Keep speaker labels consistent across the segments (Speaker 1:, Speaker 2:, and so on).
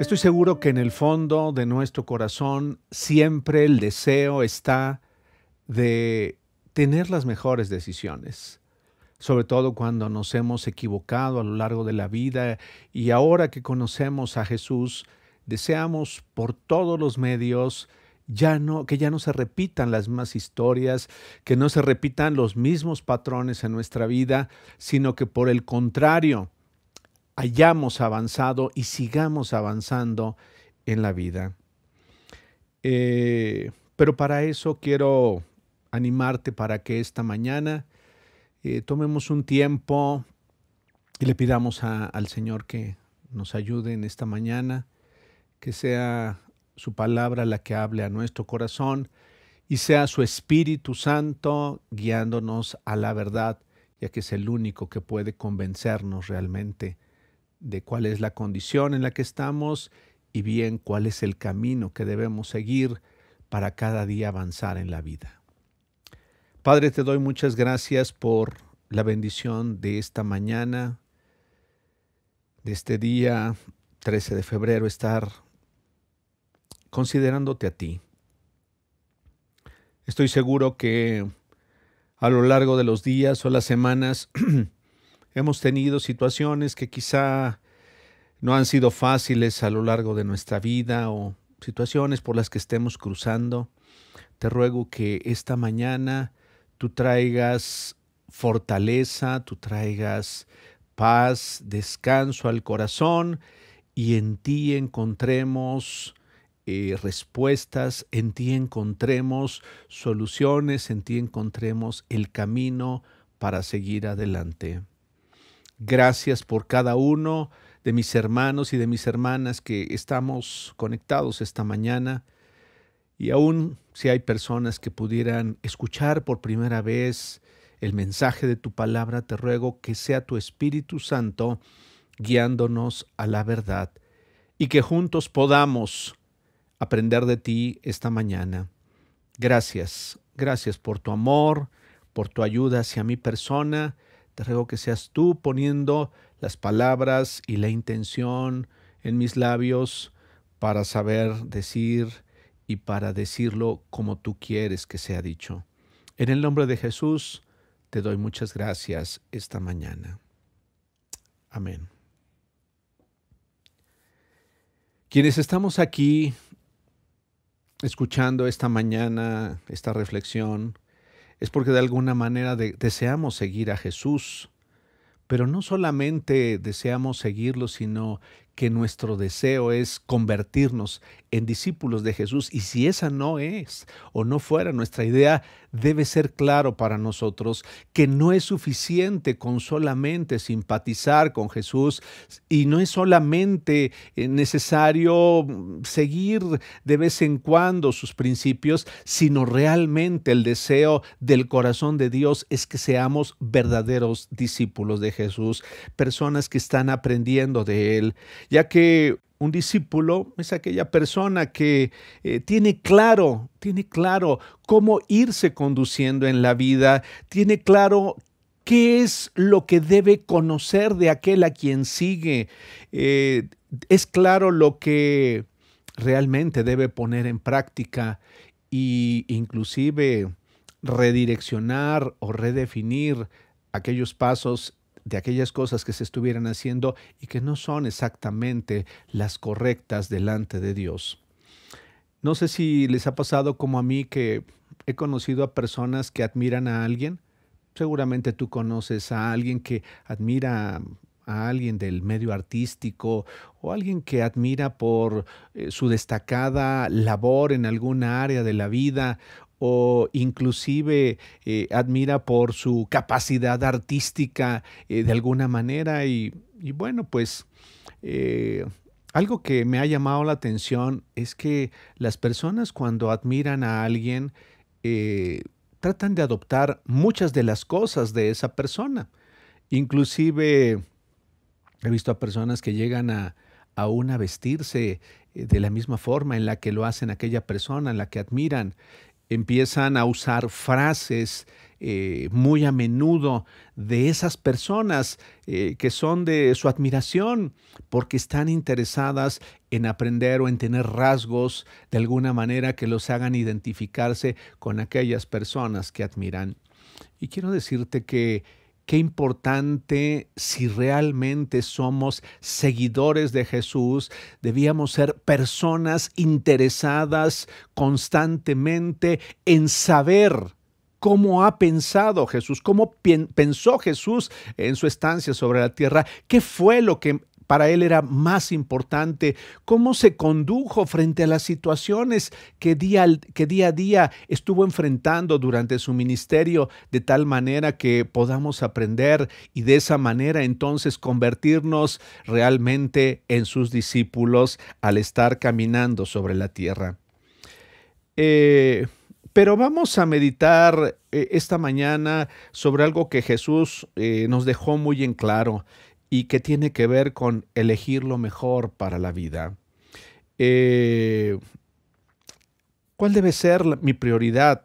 Speaker 1: Estoy seguro que en el fondo de nuestro corazón siempre el deseo está de tener las mejores decisiones, sobre todo cuando nos hemos equivocado a lo largo de la vida y ahora que conocemos a Jesús, deseamos por todos los medios ya no, que ya no se repitan las mismas historias, que no se repitan los mismos patrones en nuestra vida, sino que por el contrario, hayamos avanzado y sigamos avanzando en la vida. Eh, pero para eso quiero animarte para que esta mañana eh, tomemos un tiempo y le pidamos al Señor que nos ayude en esta mañana, que sea su palabra la que hable a nuestro corazón y sea su Espíritu Santo guiándonos a la verdad, ya que es el único que puede convencernos realmente de cuál es la condición en la que estamos y bien cuál es el camino que debemos seguir para cada día avanzar en la vida. Padre, te doy muchas gracias por la bendición de esta mañana, de este día 13 de febrero, estar considerándote a ti. Estoy seguro que a lo largo de los días o las semanas Hemos tenido situaciones que quizá no han sido fáciles a lo largo de nuestra vida o situaciones por las que estemos cruzando. Te ruego que esta mañana tú traigas fortaleza, tú traigas paz, descanso al corazón y en ti encontremos eh, respuestas, en ti encontremos soluciones, en ti encontremos el camino para seguir adelante. Gracias por cada uno de mis hermanos y de mis hermanas que estamos conectados esta mañana. Y aún si hay personas que pudieran escuchar por primera vez el mensaje de tu palabra, te ruego que sea tu Espíritu Santo guiándonos a la verdad y que juntos podamos aprender de ti esta mañana. Gracias, gracias por tu amor, por tu ayuda hacia mi persona te ruego que seas tú poniendo las palabras y la intención en mis labios para saber decir y para decirlo como tú quieres que sea dicho. En el nombre de Jesús te doy muchas gracias esta mañana. Amén. Quienes estamos aquí escuchando esta mañana esta reflexión, es porque de alguna manera deseamos seguir a Jesús, pero no solamente deseamos seguirlo, sino que nuestro deseo es convertirnos en discípulos de Jesús. Y si esa no es o no fuera nuestra idea, debe ser claro para nosotros que no es suficiente con solamente simpatizar con Jesús. Y no es solamente eh, necesario seguir de vez en cuando sus principios, sino realmente el deseo del corazón de Dios es que seamos verdaderos discípulos de Jesús, personas que están aprendiendo de Él, ya que un discípulo es aquella persona que eh, tiene claro, tiene claro cómo irse conduciendo en la vida, tiene claro qué es lo que debe conocer de aquel a quien sigue, eh, es claro lo que realmente debe poner en práctica e inclusive redireccionar o redefinir aquellos pasos de aquellas cosas que se estuvieran haciendo y que no son exactamente las correctas delante de Dios. No sé si les ha pasado como a mí que he conocido a personas que admiran a alguien. Seguramente tú conoces a alguien que admira a alguien del medio artístico o alguien que admira por eh, su destacada labor en alguna área de la vida o inclusive eh, admira por su capacidad artística eh, de alguna manera y, bueno, pues eh, algo que me ha llamado la atención es que las personas cuando admiran a alguien tratan de adoptar muchas de las cosas de esa persona. Inclusive he visto a personas que llegan a, aún a vestirse de la misma forma en la que lo hacen aquella persona, en la que admiran empiezan a usar frases eh, muy a menudo de esas personas eh, que son de su admiración porque están interesadas en aprender o en tener rasgos de alguna manera que los hagan identificarse con aquellas personas que admiran. Y quiero decirte que qué importante si realmente somos seguidores de Jesús, debíamos ser personas interesadas constantemente en saber cómo ha pensado Jesús, cómo pensó Jesús en su estancia sobre la tierra, qué fue lo que para él era más importante, cómo se condujo frente a las situaciones que día, que día a día estuvo enfrentando durante su ministerio, de tal manera que podamos aprender y de esa manera entonces convertirnos realmente en sus discípulos al estar caminando sobre la tierra. Eh, pero vamos a meditar eh, esta mañana sobre algo que Jesús eh, nos dejó muy en claro y que tiene que ver con elegir lo mejor para la vida. Eh, ¿Cuál debe ser mi prioridad?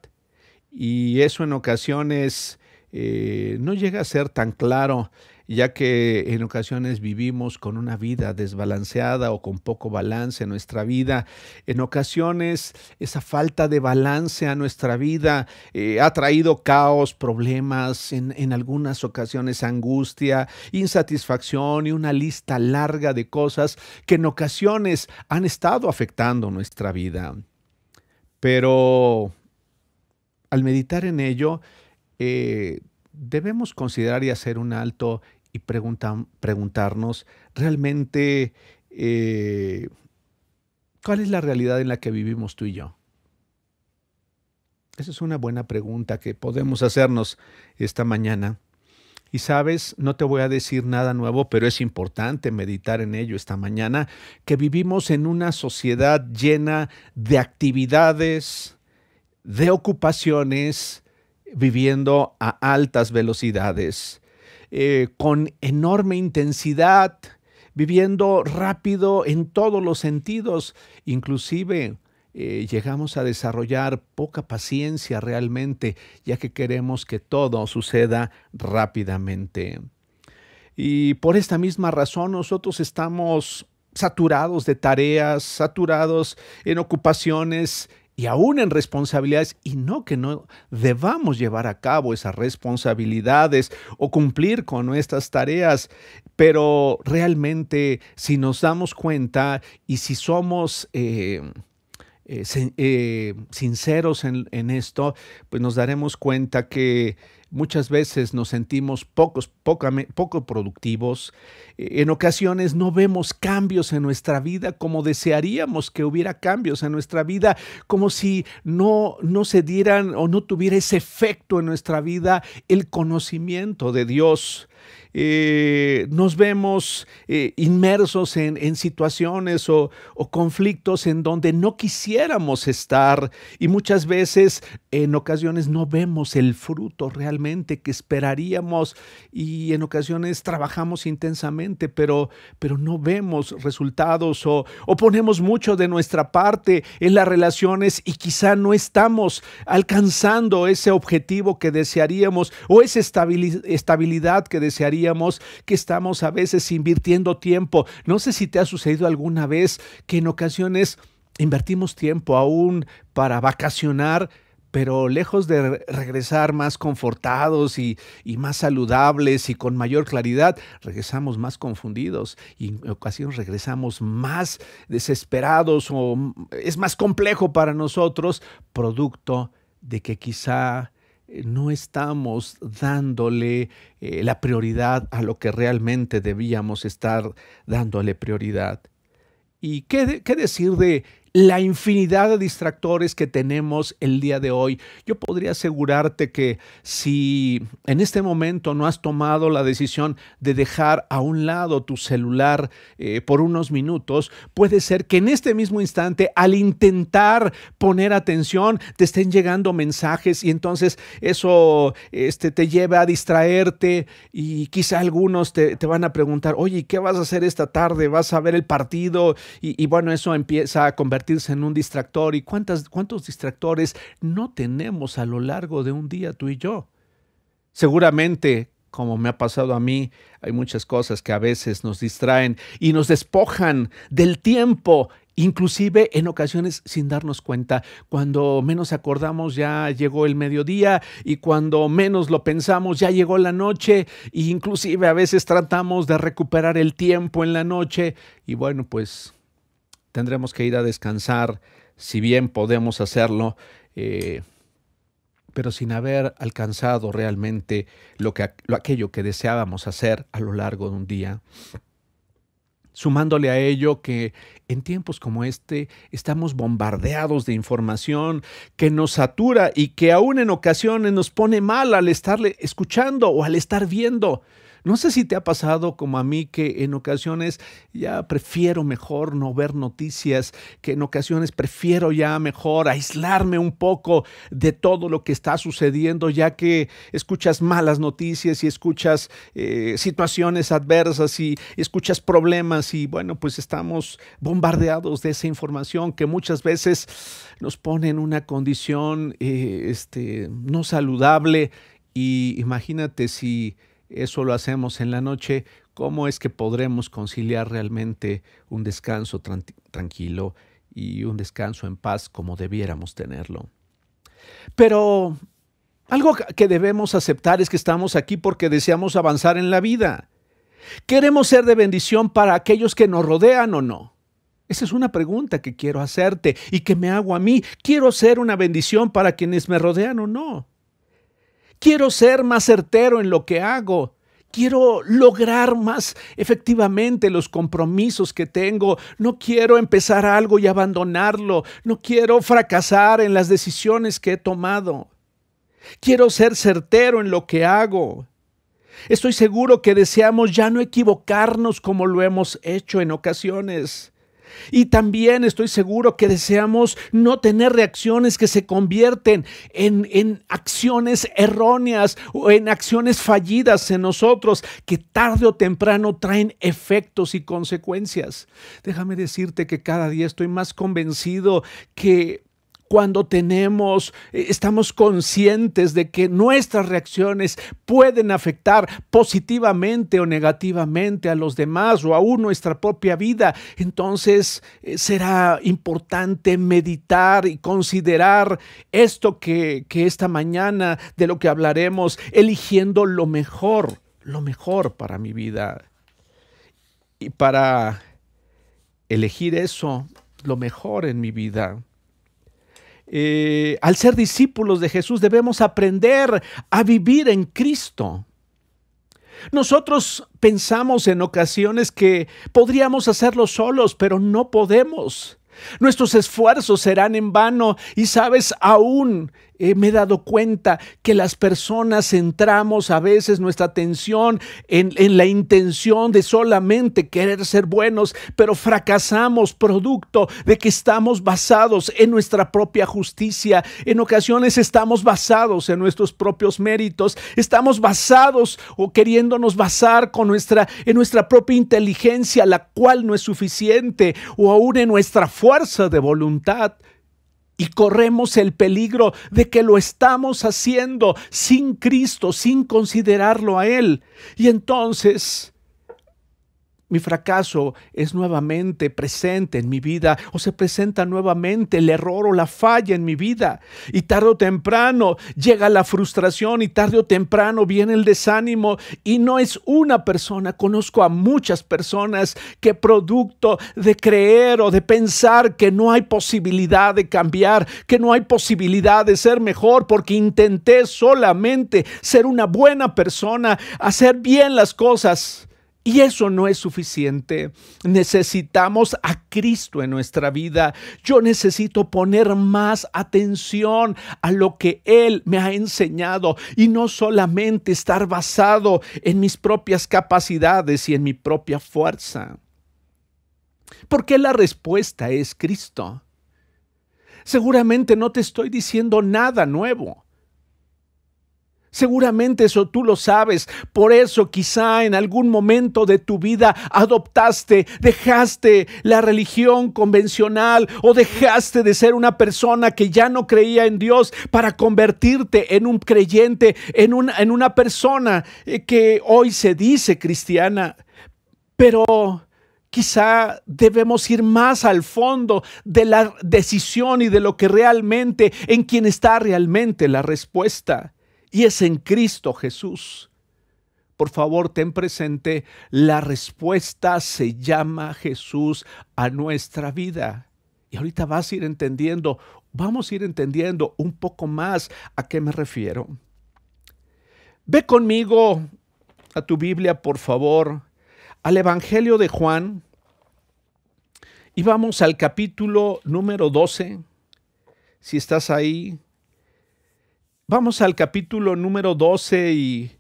Speaker 1: Y eso en ocasiones no llega a ser tan claro ya que en ocasiones vivimos con una vida desbalanceada o con poco balance en nuestra vida. En ocasiones esa falta de balance a nuestra vida eh, ha traído caos, problemas, en, en algunas ocasiones angustia, insatisfacción y una lista larga de cosas que en ocasiones han estado afectando nuestra vida. Pero al meditar en ello, eh, debemos considerar y hacer un alto y preguntarnos realmente eh, cuál es la realidad en la que vivimos tú y yo. Esa es una buena pregunta que podemos hacernos esta mañana. Y sabes, no te voy a decir nada nuevo, pero es importante meditar en ello esta mañana, que vivimos en una sociedad llena de actividades, de ocupaciones, viviendo a altas velocidades, eh, con enorme intensidad, viviendo rápido en todos los sentidos, inclusive eh, llegamos a desarrollar poca paciencia realmente, ya que queremos que todo suceda rápidamente. Y por esta misma razón nosotros estamos saturados de tareas, saturados en ocupaciones y aún en responsabilidades, y no que no debamos llevar a cabo esas responsabilidades o cumplir con nuestras tareas, pero realmente si nos damos cuenta y si somos... Eh, eh, eh, sinceros en, esto, pues nos daremos cuenta que Muchas veces nos sentimos pocos, poco productivos. Eh, en ocasiones no vemos cambios en nuestra vida como desearíamos que hubiera cambios en nuestra vida, como si no, no se dieran o no tuviera ese efecto en nuestra vida el conocimiento de Dios. Eh, nos vemos eh, inmersos en, situaciones o, conflictos en donde no quisiéramos estar. Y muchas veces en ocasiones no vemos el fruto realmente que esperaríamos y en ocasiones trabajamos intensamente pero, pero no vemos resultados o, o ponemos mucho de nuestra parte en las relaciones y quizá no estamos alcanzando ese objetivo que desearíamos o esa estabilidad que desearíamos que estamos a veces invirtiendo tiempo. No sé si te ha sucedido alguna vez que en ocasiones invertimos tiempo aún para vacacionar, pero lejos de regresar más confortados y, más saludables y con mayor claridad, regresamos más confundidos y en ocasiones regresamos más desesperados o es más complejo para nosotros, producto de que quizá no estamos dándole eh, la prioridad a lo que realmente debíamos estar dándole prioridad. ¿Y qué, qué decir de la infinidad de distractores que tenemos el día de hoy. Yo podría asegurarte que si en este momento no has tomado la decisión de dejar a un lado tu celular eh, por unos minutos, puede ser que en este mismo instante, al intentar poner atención, te estén llegando mensajes y entonces eso este, te lleva a distraerte y quizá algunos te, van a preguntar, oye, ¿qué vas a hacer esta tarde? ¿Vas a ver el partido? Y bueno, eso empieza a convertirse en un distractor. ¿Y cuántas, cuántos distractores no tenemos a lo largo de un día tú y yo? Seguramente, como me ha pasado a mí, hay muchas cosas que a veces nos distraen y nos despojan del tiempo inclusive en ocasiones sin darnos cuenta. Cuando menos acordamos ya llegó el mediodía y cuando menos lo pensamos ya llegó la noche e inclusive a veces tratamos de recuperar el tiempo en la noche y bueno, pues tendremos que ir a descansar si bien podemos hacerlo. Eh, pero sin haber alcanzado realmente lo que, lo, aquello que deseábamos hacer a lo largo de un día sumándole a ello que en tiempos como este estamos bombardeados de información que nos satura y que aún en ocasiones nos pone mal al estarle escuchando o al estar viendo. No sé si te ha pasado como a mí que en ocasiones ya prefiero mejor no ver noticias, que en ocasiones prefiero ya mejor aislarme un poco de todo lo que está sucediendo, ya que escuchas malas noticias y escuchas eh, situaciones adversas y escuchas problemas y bueno, pues estamos bombardeados de esa información que muchas veces nos pone en una condición eh, este, no saludable. Y imagínate si eso lo hacemos en la noche, ¿cómo es que podremos conciliar realmente un descanso tranquilo y un descanso en paz como debiéramos tenerlo? Pero algo que debemos aceptar es que estamos aquí porque deseamos avanzar en la vida. ¿Queremos ser de bendición para aquellos que nos rodean o no? Esa es una pregunta que quiero hacerte y que me hago a mí. ¿Quiero ser una bendición para quienes me rodean o no? Quiero ser más certero en lo que hago. Quiero lograr más efectivamente los compromisos que tengo. No quiero empezar algo y abandonarlo. No quiero fracasar en las decisiones que he tomado. Quiero ser certero en lo que hago. Estoy seguro que deseamos ya no equivocarnos como lo hemos hecho en ocasiones. Y también estoy seguro que deseamos no tener reacciones que se convierten en, en, acciones erróneas o en acciones fallidas en nosotros que tarde o temprano traen efectos y consecuencias. Déjame decirte que cada día estoy más convencido que cuando tenemos, eh, estamos conscientes de que nuestras reacciones pueden afectar positivamente o negativamente a los demás o aún nuestra propia vida, entonces eh, será importante meditar y considerar esto que, que esta mañana de lo que hablaremos, eligiendo lo mejor, lo mejor para mi vida. Y para elegir eso, lo mejor en mi vida eh, al ser discípulos de Jesús debemos aprender a vivir en Cristo. Nosotros pensamos en ocasiones que podríamos hacerlo solos, pero no podemos. Nuestros esfuerzos serán en vano y sabes, aún eh, me he dado cuenta que las personas centramos a veces nuestra atención en, en, la intención de solamente querer ser buenos, pero fracasamos producto de que estamos basados en nuestra propia justicia. En ocasiones estamos basados en nuestros propios méritos, estamos basados o queriéndonos basar con nuestra, en nuestra propia inteligencia, la cual no es suficiente, o aún en nuestra fuerza de voluntad y corremos el peligro de que lo estamos haciendo sin Cristo, sin considerarlo a Él. Y entonces mi fracaso es nuevamente presente en mi vida o se presenta nuevamente el error o la falla en mi vida. Y tarde o temprano llega la frustración y tarde o temprano viene el desánimo. Y no es una persona, conozco a muchas personas que producto de creer o de pensar que no hay posibilidad de cambiar, que no hay posibilidad de ser mejor porque intenté solamente ser una buena persona, hacer bien las cosas y eso no es suficiente. Necesitamos a Cristo en nuestra vida. Yo necesito poner más atención a lo que Él me ha enseñado y no solamente estar basado en mis propias capacidades y en mi propia fuerza. Porque la respuesta es Cristo. Seguramente no te estoy diciendo nada nuevo. Seguramente eso tú lo sabes. Por eso quizá en algún momento de tu vida adoptaste, dejaste la religión convencional o dejaste de ser una persona que ya no creía en Dios para convertirte en un creyente, en una, en una persona eh, que hoy se dice cristiana. Pero quizá debemos ir más al fondo de la decisión y de lo que realmente, en quien está realmente la respuesta y es en Cristo Jesús. Por favor, ten presente, la respuesta se llama Jesús a nuestra vida. Y ahorita vas a ir entendiendo, vamos a ir entendiendo un poco más a qué me refiero. Ve conmigo a tu Biblia, por favor, al Evangelio de Juan y vamos al capítulo número 12. Si estás ahí, Vamos al capítulo número 12 y,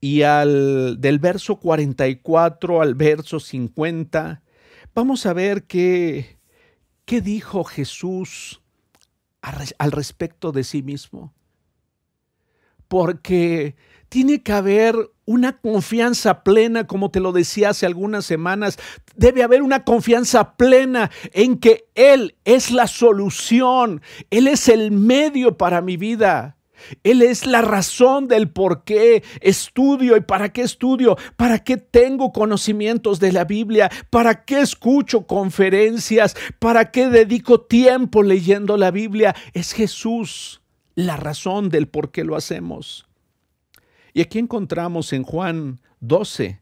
Speaker 1: y al del verso 44 al verso 50. Vamos a ver qué, qué dijo Jesús al respecto de sí mismo. Porque tiene que haber una confianza plena, como te lo decía hace algunas semanas, debe haber una confianza plena en que Él es la solución, Él es el medio para mi vida. Él es la razón del por qué estudio y para qué estudio, para qué tengo conocimientos de la Biblia, para qué escucho conferencias, para qué dedico tiempo leyendo la Biblia. Es Jesús la razón del por qué lo hacemos. Y aquí encontramos en Juan 12,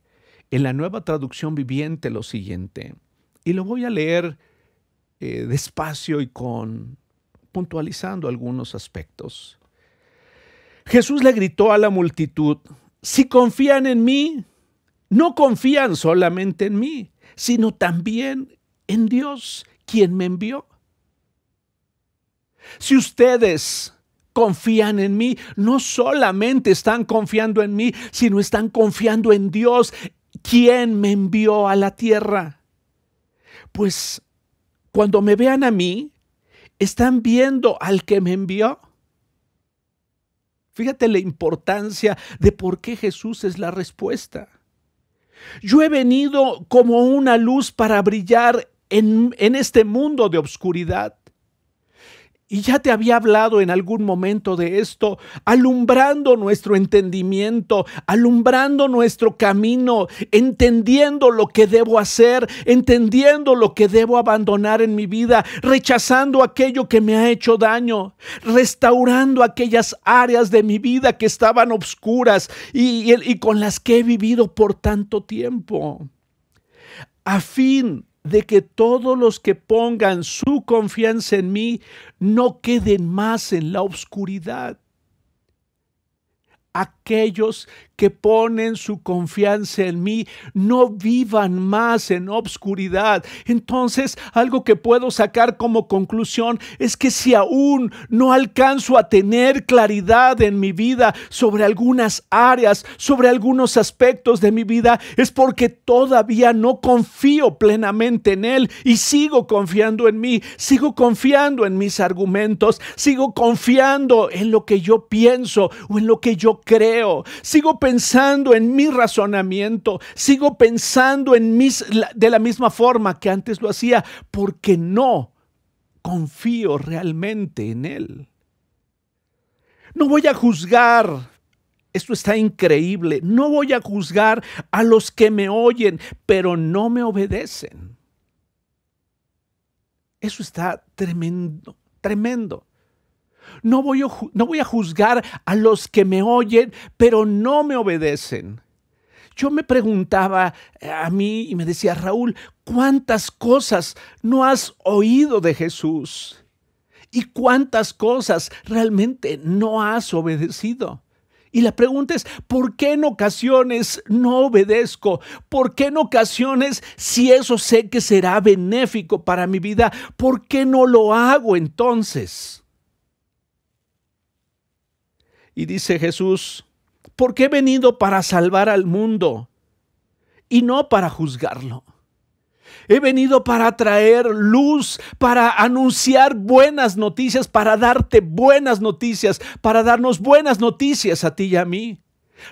Speaker 1: en la nueva traducción viviente, lo siguiente. Y lo voy a leer eh, despacio y con puntualizando algunos aspectos. Jesús le gritó a la multitud, si confían en mí, no confían solamente en mí, sino también en Dios, quien me envió. Si ustedes confían en mí, no solamente están confiando en mí, sino están confiando en Dios, quien me envió a la tierra. Pues cuando me vean a mí, están viendo al que me envió. Fíjate la importancia de por qué Jesús es la respuesta. Yo he venido como una luz para brillar en, en este mundo de obscuridad. Y ya te había hablado en algún momento de esto, alumbrando nuestro entendimiento, alumbrando nuestro camino, entendiendo lo que debo hacer, entendiendo lo que debo abandonar en mi vida, rechazando aquello que me ha hecho daño, restaurando aquellas áreas de mi vida que estaban obscuras y, y con las que he vivido por tanto tiempo. A fin de que todos los que pongan su confianza en mí no queden más en la oscuridad. Aquellos que ponen su confianza en mí no vivan más en obscuridad. Entonces, algo que puedo sacar como conclusión es que si aún no alcanzo a tener claridad en mi vida sobre algunas áreas, sobre algunos aspectos de mi vida, es porque todavía no confío plenamente en Él y sigo confiando en mí, sigo confiando en mis argumentos, sigo confiando en lo que yo pienso o en lo que yo creo, sigo pensando en mi razonamiento, sigo pensando en mis, de la misma forma que antes lo hacía, porque no confío realmente en Él. No voy a juzgar, esto está increíble, no voy a juzgar a los que me oyen, pero no me obedecen. Eso está tremendo, tremendo. No voy, a, juzgar a los que me oyen, pero no me obedecen. Yo me preguntaba eh, a mí y me decía, Raúl, ¿cuántas cosas no has oído de Jesús? ¿Y cuántas cosas realmente no has obedecido? Y la pregunta es, ¿por qué en ocasiones no obedezco? ¿Por qué en ocasiones, si eso sé que será benéfico para mi vida, ¿por qué no lo hago entonces? Y dice Jesús, porque he venido para salvar al mundo y no para juzgarlo. He venido para traer luz, para anunciar buenas noticias, para darte buenas noticias, para darnos buenas noticias a ti y a mí,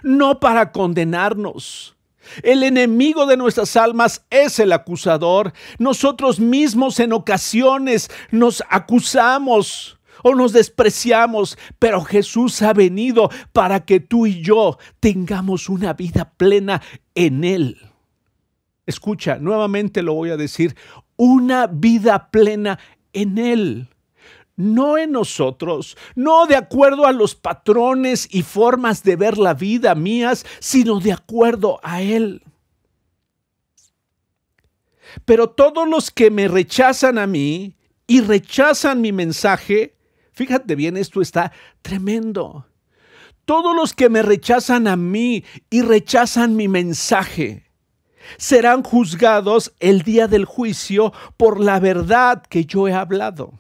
Speaker 1: no para condenarnos. El enemigo de nuestras almas es el acusador. Nosotros mismos en ocasiones nos acusamos o nos despreciamos, pero Jesús ha venido para que tú y yo tengamos una vida plena en Él. Escucha, nuevamente lo voy a decir, una vida plena en Él no en nosotros, no de acuerdo a los patrones y formas de ver la vida mías, sino de acuerdo a Él. Pero todos los que me rechazan a mí y rechazan mi mensaje, fíjate bien, esto está tremendo. Todos los que me rechazan a mí y rechazan mi mensaje, serán juzgados el día del juicio por la verdad que yo he hablado.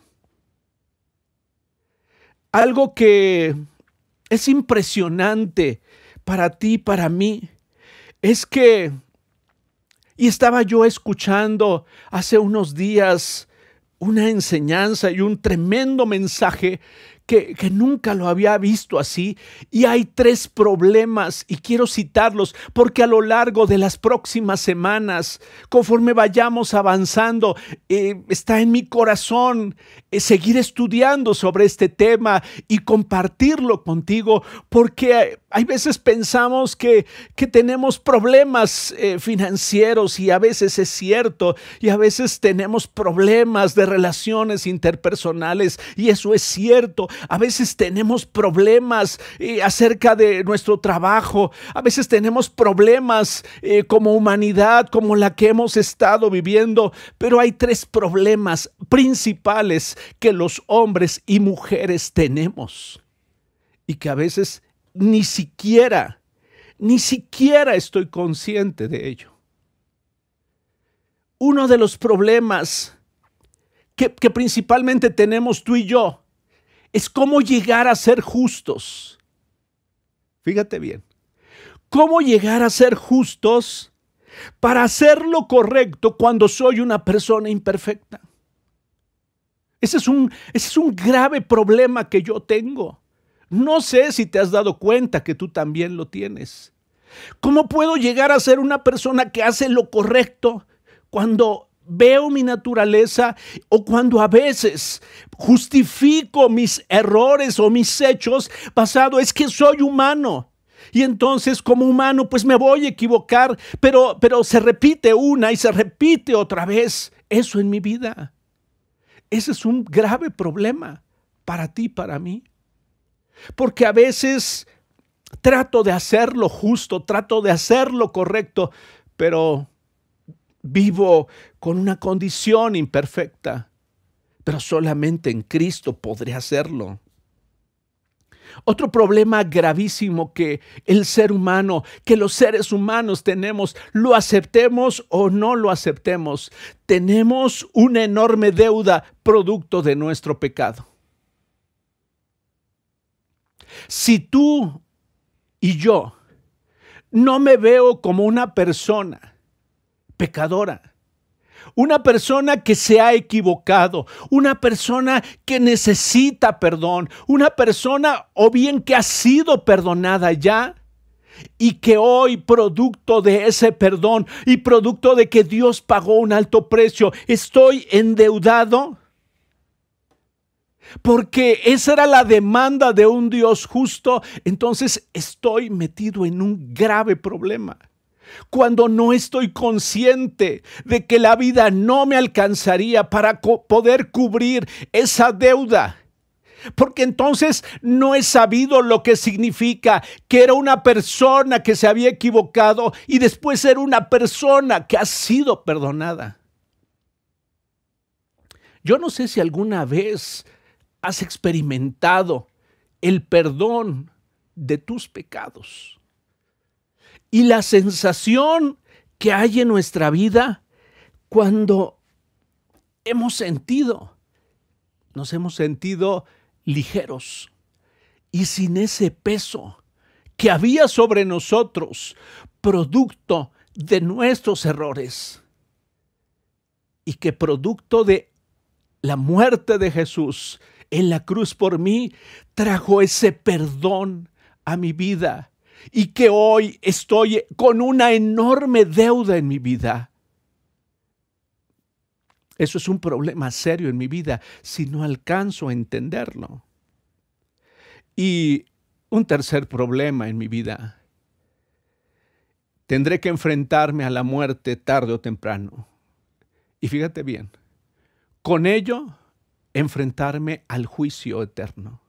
Speaker 1: Algo que es impresionante para ti, para mí, es que, y estaba yo escuchando hace unos días una enseñanza y un tremendo mensaje que, nunca lo había visto así. Y hay tres problemas y quiero citarlos porque a lo largo de las próximas semanas, conforme vayamos avanzando, eh, está en mi corazón eh, seguir estudiando sobre este tema y compartirlo contigo porque hay veces pensamos que, que tenemos problemas eh, financieros y a veces es cierto y a veces tenemos problemas de relaciones interpersonales y eso es cierto a veces tenemos problemas eh, acerca de nuestro trabajo, a veces tenemos problemas eh, como humanidad, como la que hemos estado viviendo, pero hay tres problemas principales que los hombres y mujeres tenemos. Y que a veces ni siquiera, ni siquiera estoy consciente de ello. Uno de los problemas que, que principalmente tenemos tú y yo es cómo llegar a ser justos. Fíjate bien, cómo llegar a ser justos para hacer lo correcto cuando soy una persona imperfecta. Ese es un, ese es un grave problema que yo tengo. No sé si te has dado cuenta que tú también lo tienes. ¿Cómo puedo llegar a ser una persona que hace lo correcto cuando veo mi naturaleza o cuando a veces justifico mis errores o mis hechos basado es que soy humano. Y entonces como humano pues me voy a equivocar, pero pero se repite una y se repite otra vez eso en mi vida. Ese es un grave problema para ti, para mí. Porque a veces trato de hacer lo justo, trato de hacer lo correcto, pero vivo con una condición imperfecta, pero solamente en Cristo podré hacerlo. Otro problema gravísimo que el ser humano, que los seres humanos tenemos, lo aceptemos o no lo aceptemos, tenemos una enorme deuda producto de nuestro pecado. Si tú y yo no me veo como una persona pecadora. Una persona que se ha equivocado, una persona que necesita perdón, una persona o bien que ha sido perdonada ya y que hoy producto de ese perdón y producto de que Dios pagó un alto precio, estoy endeudado. Porque esa era la demanda de un Dios justo, entonces estoy metido en un grave problema cuando no estoy consciente de que la vida no me alcanzaría para poder cubrir esa deuda. Porque entonces no he sabido lo que significa que era una persona que se había equivocado y después era una persona que ha sido perdonada. Yo no sé si alguna vez has experimentado el perdón de tus pecados y la sensación que hay en nuestra vida cuando hemos sentido, nos hemos sentido ligeros y sin ese peso que había sobre nosotros, producto de nuestros errores. y que producto de la muerte de Jesús en la cruz por mí, trajo ese perdón a mi vida y que hoy estoy con una enorme deuda en mi vida. Eso es un problema serio en mi vida si no alcanzo a entenderlo. Y un tercer problema en mi vida. Tendré que enfrentarme a la muerte tarde o temprano. Y fíjate bien, con ello enfrentarme al juicio eterno.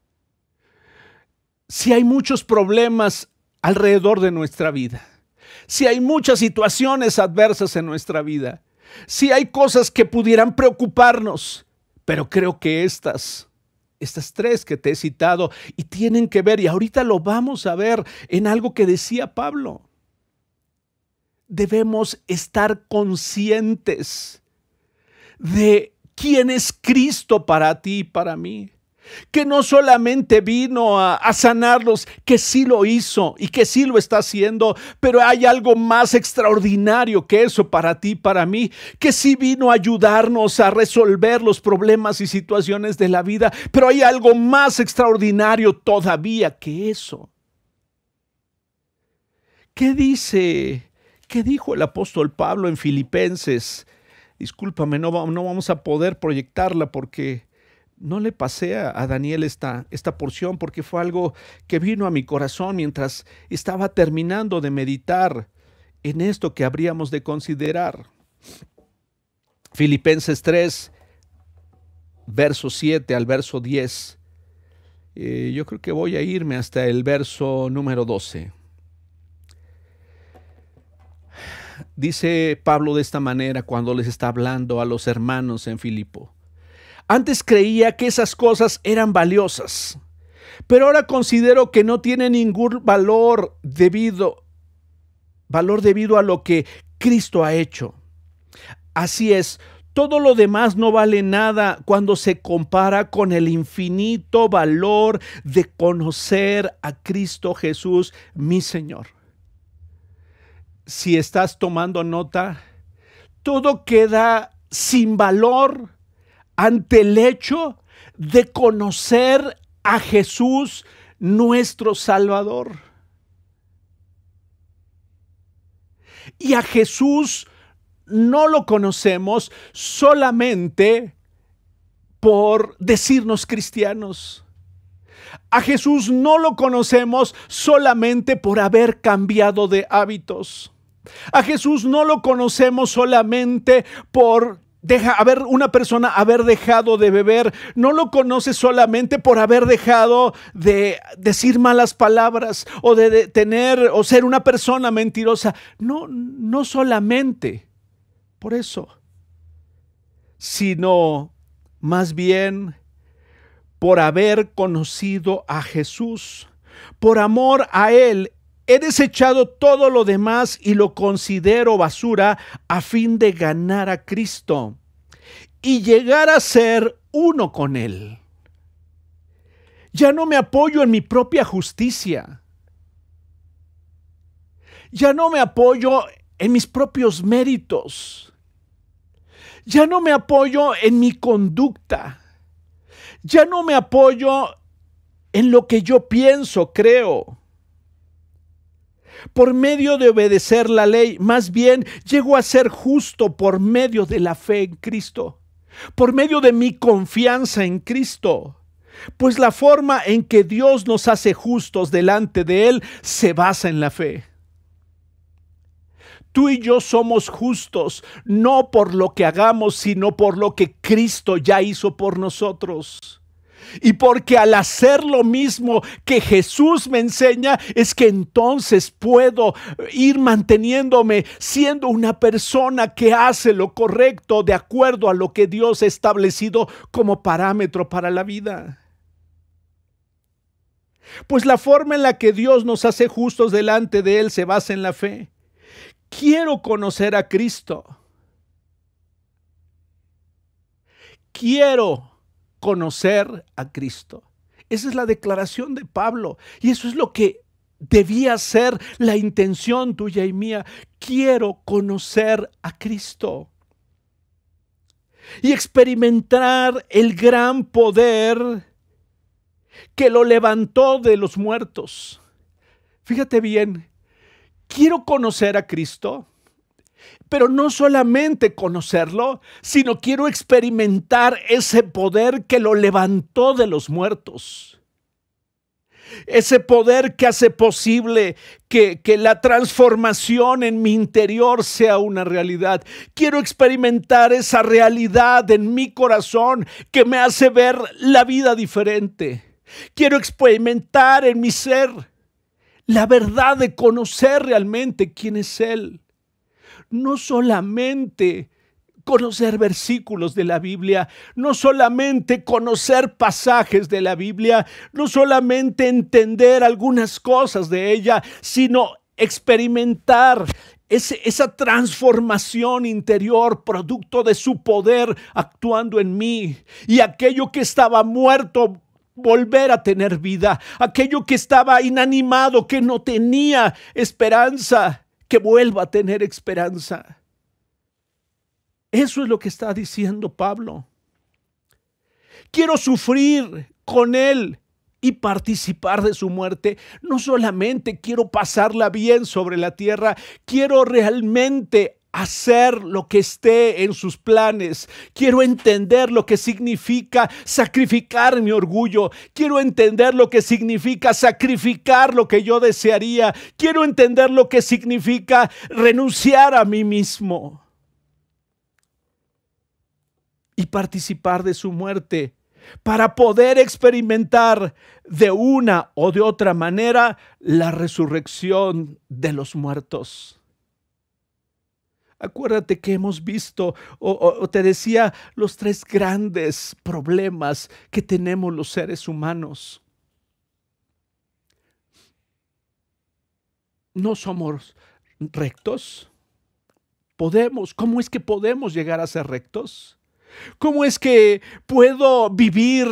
Speaker 1: Si hay muchos problemas alrededor de nuestra vida, si hay muchas situaciones adversas en nuestra vida, si hay cosas que pudieran preocuparnos, pero creo que estas, estas tres que te he citado y tienen que ver, y ahorita lo vamos a ver en algo que decía Pablo, debemos estar conscientes de quién es Cristo para ti y para mí que no solamente vino a, sanarlos, que sí lo hizo y que sí lo está haciendo, pero hay algo más extraordinario que eso para ti, para mí, que sí vino a ayudarnos a resolver los problemas y situaciones de la vida, pero hay algo más extraordinario todavía que eso. ¿Qué dice? ¿Qué dijo el apóstol Pablo en Filipenses? Discúlpame, no, no vamos a poder proyectarla porque no le pasé a, Daniel esta, esta porción porque fue algo que vino a mi corazón mientras estaba terminando de meditar en esto que habríamos de considerar. Filipenses 3, verso 7 al verso 10. Eh, yo creo que voy a irme hasta el verso número 12. Dice Pablo de esta manera cuando les está hablando a los hermanos en Filipo. Antes creía que esas cosas eran valiosas, pero ahora considero que no tiene ningún valor debido valor debido a lo que Cristo ha hecho. Así es, todo lo demás no vale nada cuando se compara con el infinito valor de conocer a Cristo Jesús, mi Señor. Si estás tomando nota, todo queda sin valor ante el hecho de conocer a Jesús nuestro Salvador. Y a Jesús no lo conocemos solamente por decirnos cristianos. A Jesús no lo conocemos solamente por haber cambiado de hábitos. A Jesús no lo conocemos solamente por deja haber una persona haber dejado de beber, no lo conoce solamente por haber dejado de decir malas palabras o de, tener o ser una persona mentirosa. No, no solamente por eso, sino más bien por haber conocido a Jesús, por amor a Él He desechado todo lo demás y lo considero basura a fin de ganar a Cristo y llegar a ser uno con Él. Ya no me apoyo en mi propia justicia. Ya no me apoyo en mis propios méritos. Ya no me apoyo en mi conducta. Ya no me apoyo en lo que yo pienso, creo por medio de obedecer la ley, más bien llego a ser justo por medio de la fe en Cristo, por medio de mi confianza en Cristo. Pues la forma en que Dios nos hace justos delante de Él se basa en la fe. Tú y yo somos justos no por lo que hagamos, sino por lo que Cristo ya hizo por nosotros. Y porque al hacer lo mismo que Jesús me enseña, es que entonces puedo ir manteniéndome siendo una persona que hace lo correcto de acuerdo a lo que Dios ha establecido como parámetro para la vida. Pues la forma en la que Dios nos hace justos delante de Él se basa en la fe. Quiero conocer a Cristo. Quiero conocer a Cristo. Esa es la declaración de Pablo y eso es lo que debía ser la intención tuya y mía. Quiero conocer a Cristo. y experimentar el gran poder que lo levantó de los muertos. Fíjate bien, quiero conocer a Cristo, pero no solamente conocerlo, sino quiero experimentar ese poder que lo levantó de los muertos ese poder que hace posible que, que, la transformación en mi interior sea una realidad. Quiero experimentar esa realidad en mi corazón que me hace ver la vida diferente. Quiero experimentar en mi ser la verdad de conocer realmente quién es Él. No solamente conocer versículos de la Biblia, no solamente conocer pasajes de la Biblia, no solamente entender algunas cosas de ella, sino experimentar esa transformación interior producto de su poder actuando en mí. Y aquello que estaba muerto volver a tener vida, aquello que estaba inanimado, que no tenía esperanza, que vuelva a tener esperanza. Eso es lo que está diciendo Pablo. Quiero sufrir con Él y participar de su muerte. No solamente quiero pasarla bien sobre la tierra, quiero realmente hacer lo que esté en sus planes. Quiero entender lo que significa sacrificar mi orgullo. Quiero entender lo que significa sacrificar lo que yo desearía. Quiero entender lo que significa renunciar a mí mismo y participar de su muerte para poder experimentar de una o de otra manera la resurrección de los muertos. Acuérdate que hemos visto, o, te decía, los tres grandes problemas que tenemos los seres humanos. No somos rectos. Podemos, ¿cómo es que podemos llegar a ser rectos? ¿Cómo es que puedo vivir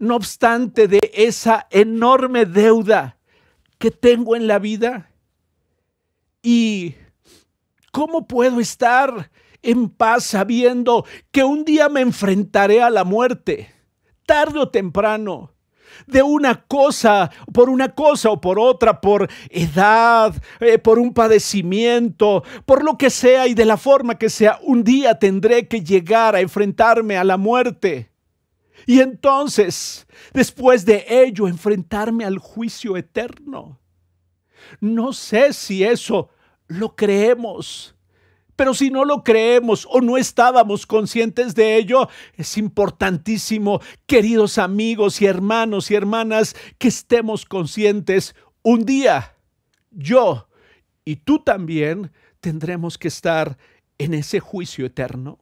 Speaker 1: no obstante de esa enorme deuda que tengo en la vida? ¿Y cómo puedo estar en paz sabiendo que un día me enfrentaré a la muerte, tarde o temprano? de una cosa, por una cosa o por otra, por edad, eh, por un padecimiento, por lo que sea y de la forma que sea, un día tendré que llegar a enfrentarme a la muerte. Y entonces, después de ello, enfrentarme al juicio eterno. No sé si eso lo creemos. Pero si no lo creemos o no estábamos conscientes de ello, es importantísimo, queridos amigos y hermanos y hermanas, que estemos conscientes. Un día, yo y tú también tendremos que estar en ese juicio eterno.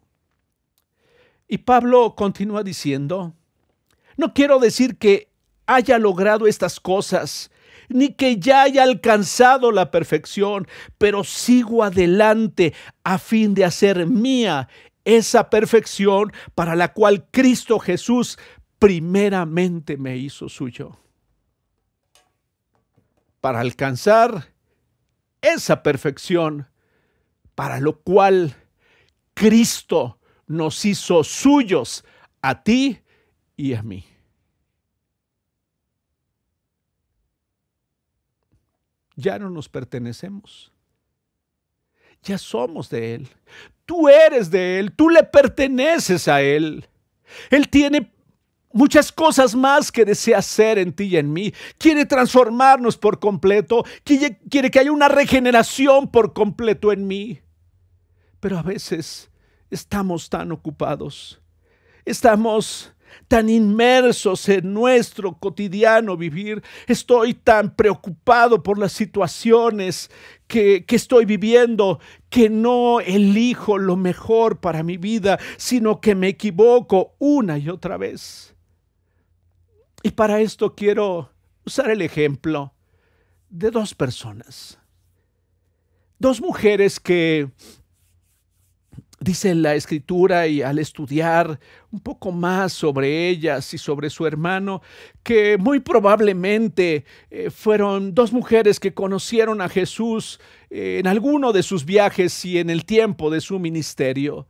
Speaker 1: Y Pablo continúa diciendo, no quiero decir que haya logrado estas cosas ni que ya haya alcanzado la perfección, pero sigo adelante a fin de hacer mía esa perfección para la cual Cristo Jesús primeramente me hizo suyo. Para alcanzar esa perfección, para lo cual Cristo nos hizo suyos a ti y a mí. Ya no nos pertenecemos. Ya somos de Él. Tú eres de Él, tú le perteneces a Él. Él tiene muchas cosas más que desea hacer en ti y en mí. Quiere transformarnos por completo, quiere, que haya una regeneración por completo en mí. Pero a veces estamos tan ocupados, estamos tan inmersos en nuestro cotidiano vivir. Estoy tan preocupado por las situaciones que, que, estoy viviendo que no elijo lo mejor para mi vida, sino que me equivoco una y otra vez. Y para esto quiero usar el ejemplo de dos personas. Dos mujeres que dice la escritura y al estudiar un poco más sobre ellas y sobre su hermano, que muy probablemente eh, fueron dos mujeres que conocieron a Jesús eh, en alguno de sus viajes y en el tiempo de su ministerio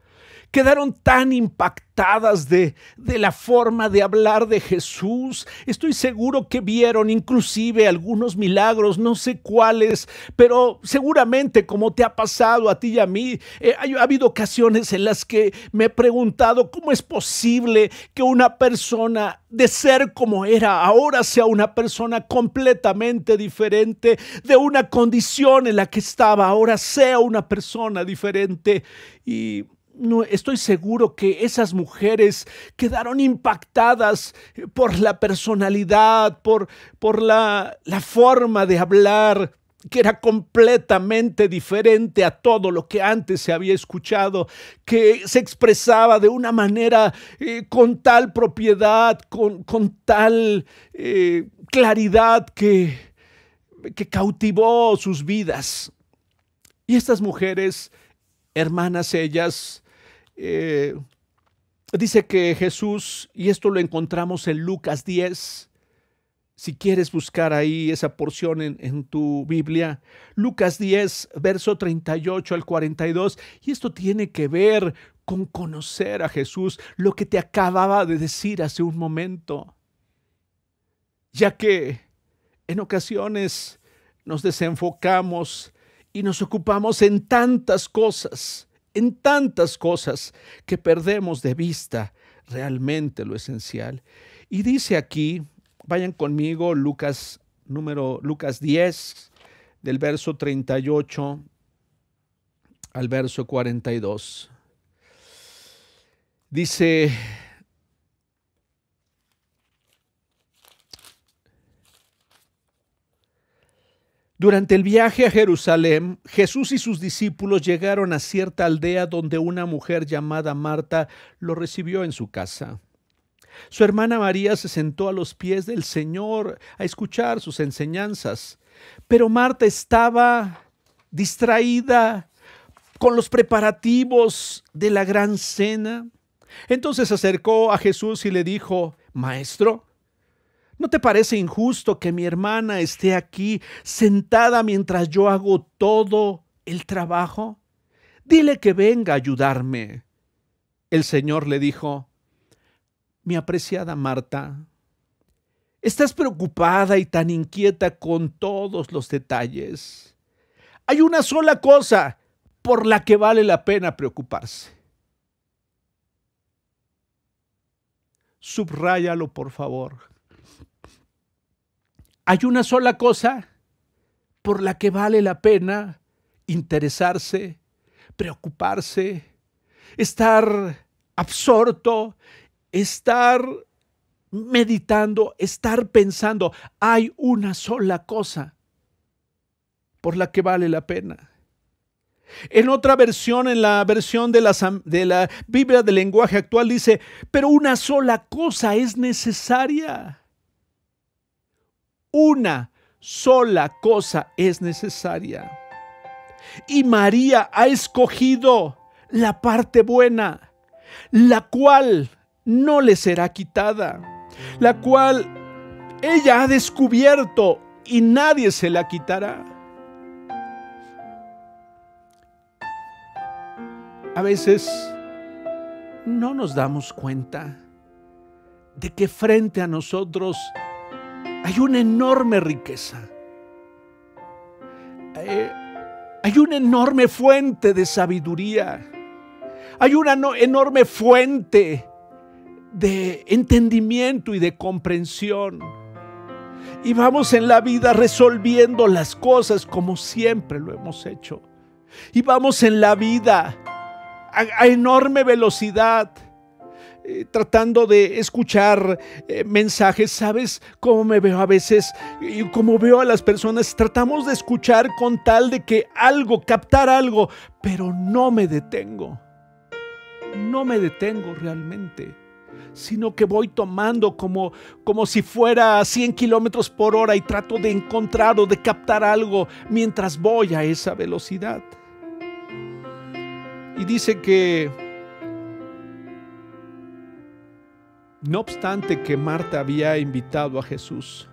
Speaker 1: quedaron tan impactadas de, de la forma de hablar de Jesús. Estoy seguro que vieron inclusive algunos milagros, no sé cuáles, pero seguramente como te ha pasado a ti y a mí, eh, ha habido ocasiones en las que me he preguntado cómo es posible que una persona de ser como era ahora sea una persona completamente diferente, de una condición en la que estaba ahora sea una persona diferente. Y no, estoy seguro que esas mujeres quedaron impactadas por la personalidad, por, por la, la forma de hablar, que era completamente diferente a todo lo que antes se había escuchado, que se expresaba de una manera eh, con tal propiedad, con, con tal eh, claridad que, que cautivó sus vidas. Y estas mujeres, hermanas ellas, eh, dice que Jesús, y esto lo encontramos en Lucas 10, si quieres buscar ahí esa porción en, tu Biblia, Lucas 10, verso 38 al 42, y esto tiene que ver con conocer a Jesús, lo que te acababa de decir hace un momento, ya que en ocasiones nos desenfocamos y nos ocupamos en tantas cosas, en tantas cosas que perdemos de vista realmente lo esencial. Y dice aquí, Vayan conmigo, Lucas número Lucas 10 del verso 38 al verso 42. Dice Durante el viaje a Jerusalén, Jesús y sus discípulos llegaron a cierta aldea donde una mujer llamada Marta lo recibió en su casa. Su hermana María se sentó a los pies del Señor a escuchar sus enseñanzas, pero Marta estaba distraída con los preparativos de la gran cena. Entonces se acercó a Jesús y le dijo, Maestro, ¿no te parece injusto que mi hermana esté aquí sentada mientras yo hago todo el trabajo? Dile que venga a ayudarme. El Señor le dijo, mi apreciada Marta, estás preocupada y tan inquieta con todos los detalles. Hay una sola cosa por la que vale la pena preocuparse. Subráyalo, por favor. Hay una sola cosa por la que vale la pena interesarse, preocuparse, estar absorto estar meditando, estar pensando, hay una sola cosa por la que vale la pena. En otra versión, en la versión de la, Biblia del lenguaje actual, dice, pero una sola cosa es necesaria. Una sola cosa es necesaria. Y María ha escogido la parte buena, la cual no le será quitada, la cual ella ha descubierto y nadie se la quitará. A veces no nos damos cuenta de que frente a nosotros hay una enorme riqueza. Eh, hay una enorme fuente de sabiduría. Hay una enorme fuente de entendimiento y de comprensión. Y vamos en la vida resolviendo las cosas como siempre lo hemos hecho. Y vamos en la vida a, enorme velocidad. Eh, tratando de escuchar eh, mensajes, ¿sabes cómo me veo a veces? Y cómo veo a las personas, tratamos de escuchar con tal de que algo, captar algo, pero no me detengo. No me detengo realmente sino que voy tomando como, como si fuera a 100 kilómetros por hora y trato de encontrar o de captar algo mientras voy a esa velocidad. Y dice que, no obstante que Marta había invitado a Jesús,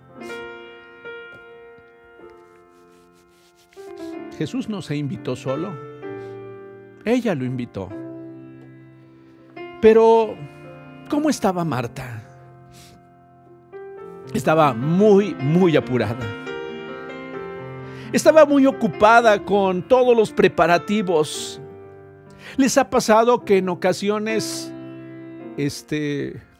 Speaker 1: Jesús no se invitó solo, ella lo invitó. Pero, ¿cómo estaba Marta? Estaba muy, muy apurada. Estaba muy ocupada con todos los preparativos. ¿Les ha pasado que en ocasiones este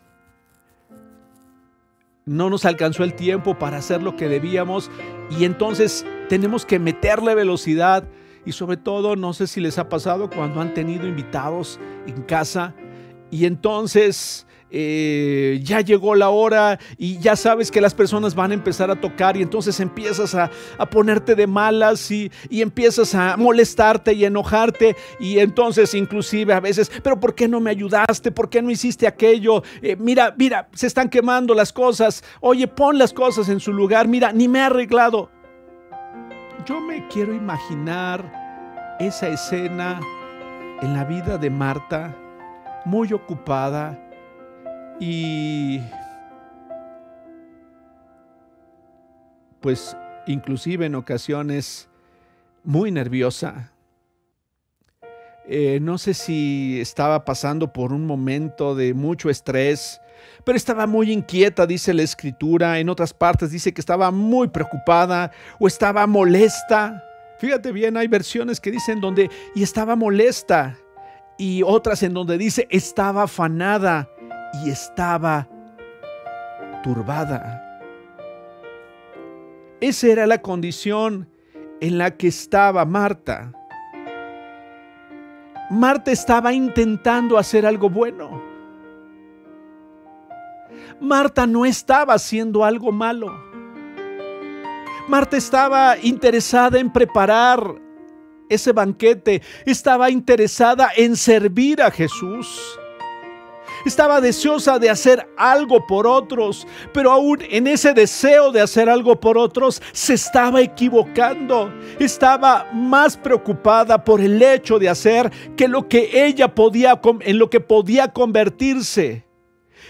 Speaker 1: no nos alcanzó el tiempo para hacer lo que debíamos y entonces tenemos que meterle velocidad y sobre todo no sé si les ha pasado cuando han tenido invitados en casa y entonces eh, ya llegó la hora y ya sabes que las personas van a empezar a tocar y entonces empiezas a, ponerte de malas y, empiezas a molestarte y enojarte y entonces inclusive a veces, pero ¿por qué no me ayudaste? ¿Por qué no hiciste aquello? Eh, mira, mira, se están quemando las cosas. Oye, pon las cosas en su lugar. Mira, ni me he arreglado. Yo me quiero imaginar esa escena en la vida de Marta, muy ocupada, y pues inclusive en ocasiones muy nerviosa. Eh, no sé si estaba pasando por un momento de mucho estrés, pero estaba muy inquieta, dice la escritura. En otras partes dice que estaba muy preocupada o estaba molesta. Fíjate bien, hay versiones que dicen donde y estaba molesta y otras en donde dice estaba afanada y estaba turbada. Esa era la condición en la que estaba Marta. Marta estaba intentando hacer algo bueno. Marta no estaba haciendo algo malo. Marta estaba interesada en preparar ese banquete, estaba interesada en servir a Jesús. Estaba deseosa de hacer algo por otros, pero aún en ese deseo de hacer algo por otros se estaba equivocando. Estaba más preocupada por el hecho de hacer que lo que ella podía en lo que podía convertirse.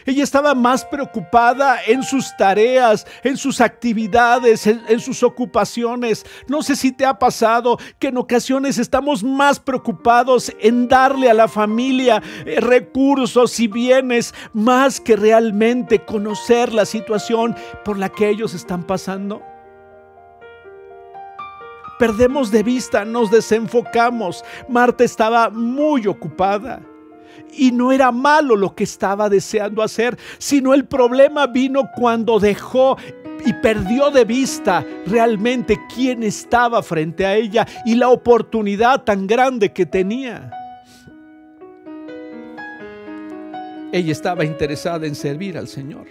Speaker 1: Ella estaba más preocupada en sus tareas, en sus actividades, en, sus ocupaciones. No sé si te ha pasado que en ocasiones estamos más preocupados en darle a la familia eh, recursos y bienes más que realmente conocer la situación por la que ellos están pasando perdemos de vista, nos desenfocamos. Marta estaba muy ocupada. Y no era malo lo que estaba deseando hacer, sino el problema vino cuando dejó y perdió de vista realmente quién estaba frente a ella y la oportunidad tan grande que tenía. Ella estaba interesada en servir al Señor.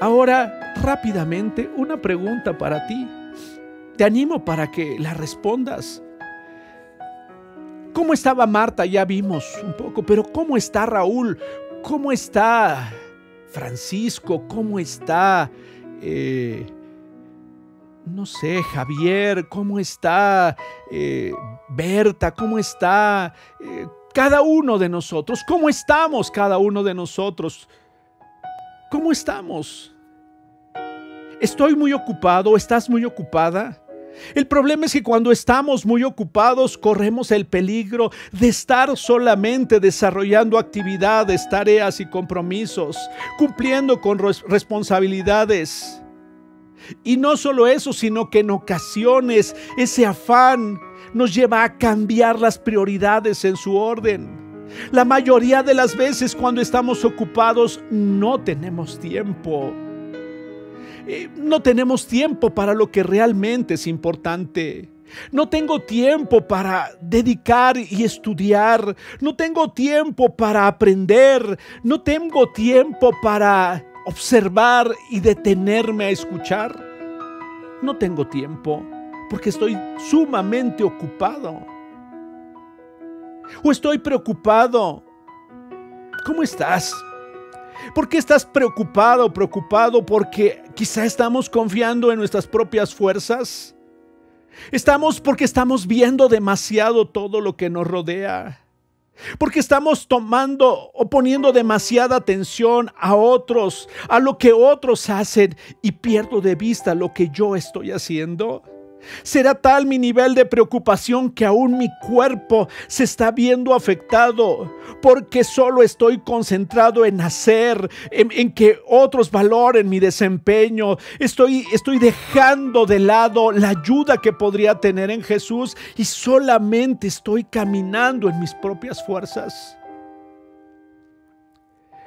Speaker 1: Ahora, rápidamente, una pregunta para ti. Te animo para que la respondas. ¿Cómo estaba Marta? Ya vimos un poco, pero ¿cómo está Raúl? ¿Cómo está Francisco? ¿Cómo está, eh, no sé, Javier? ¿Cómo está eh, Berta? ¿Cómo está eh, cada uno de nosotros? ¿Cómo estamos cada uno de nosotros? ¿Cómo estamos? ¿Estoy muy ocupado? ¿Estás muy ocupada? El problema es que cuando estamos muy ocupados corremos el peligro de estar solamente desarrollando actividades, tareas y compromisos, cumpliendo con responsabilidades. Y no solo eso, sino que en ocasiones ese afán nos lleva a cambiar las prioridades en su orden. La mayoría de las veces cuando estamos ocupados no tenemos tiempo eh, no tenemos tiempo para lo que realmente es importante. No tengo tiempo para dedicar y estudiar. No tengo tiempo para aprender. No tengo tiempo para observar y detenerme a escuchar. No tengo tiempo porque estoy sumamente ocupado. O estoy preocupado. ¿Cómo estás? ¿Por qué estás preocupado o preocupado? Porque quizá estamos confiando en nuestras propias fuerzas. Estamos porque estamos viendo demasiado todo lo que nos rodea. Porque estamos tomando o poniendo demasiada atención a otros, a lo que otros hacen y pierdo de vista lo que yo estoy haciendo. Será tal mi nivel de preocupación que aún mi cuerpo se está viendo afectado porque solo estoy concentrado en hacer, en, que otros valoren mi desempeño. Estoy, estoy dejando de lado la ayuda que podría tener en Jesús y solamente estoy caminando en mis propias fuerzas.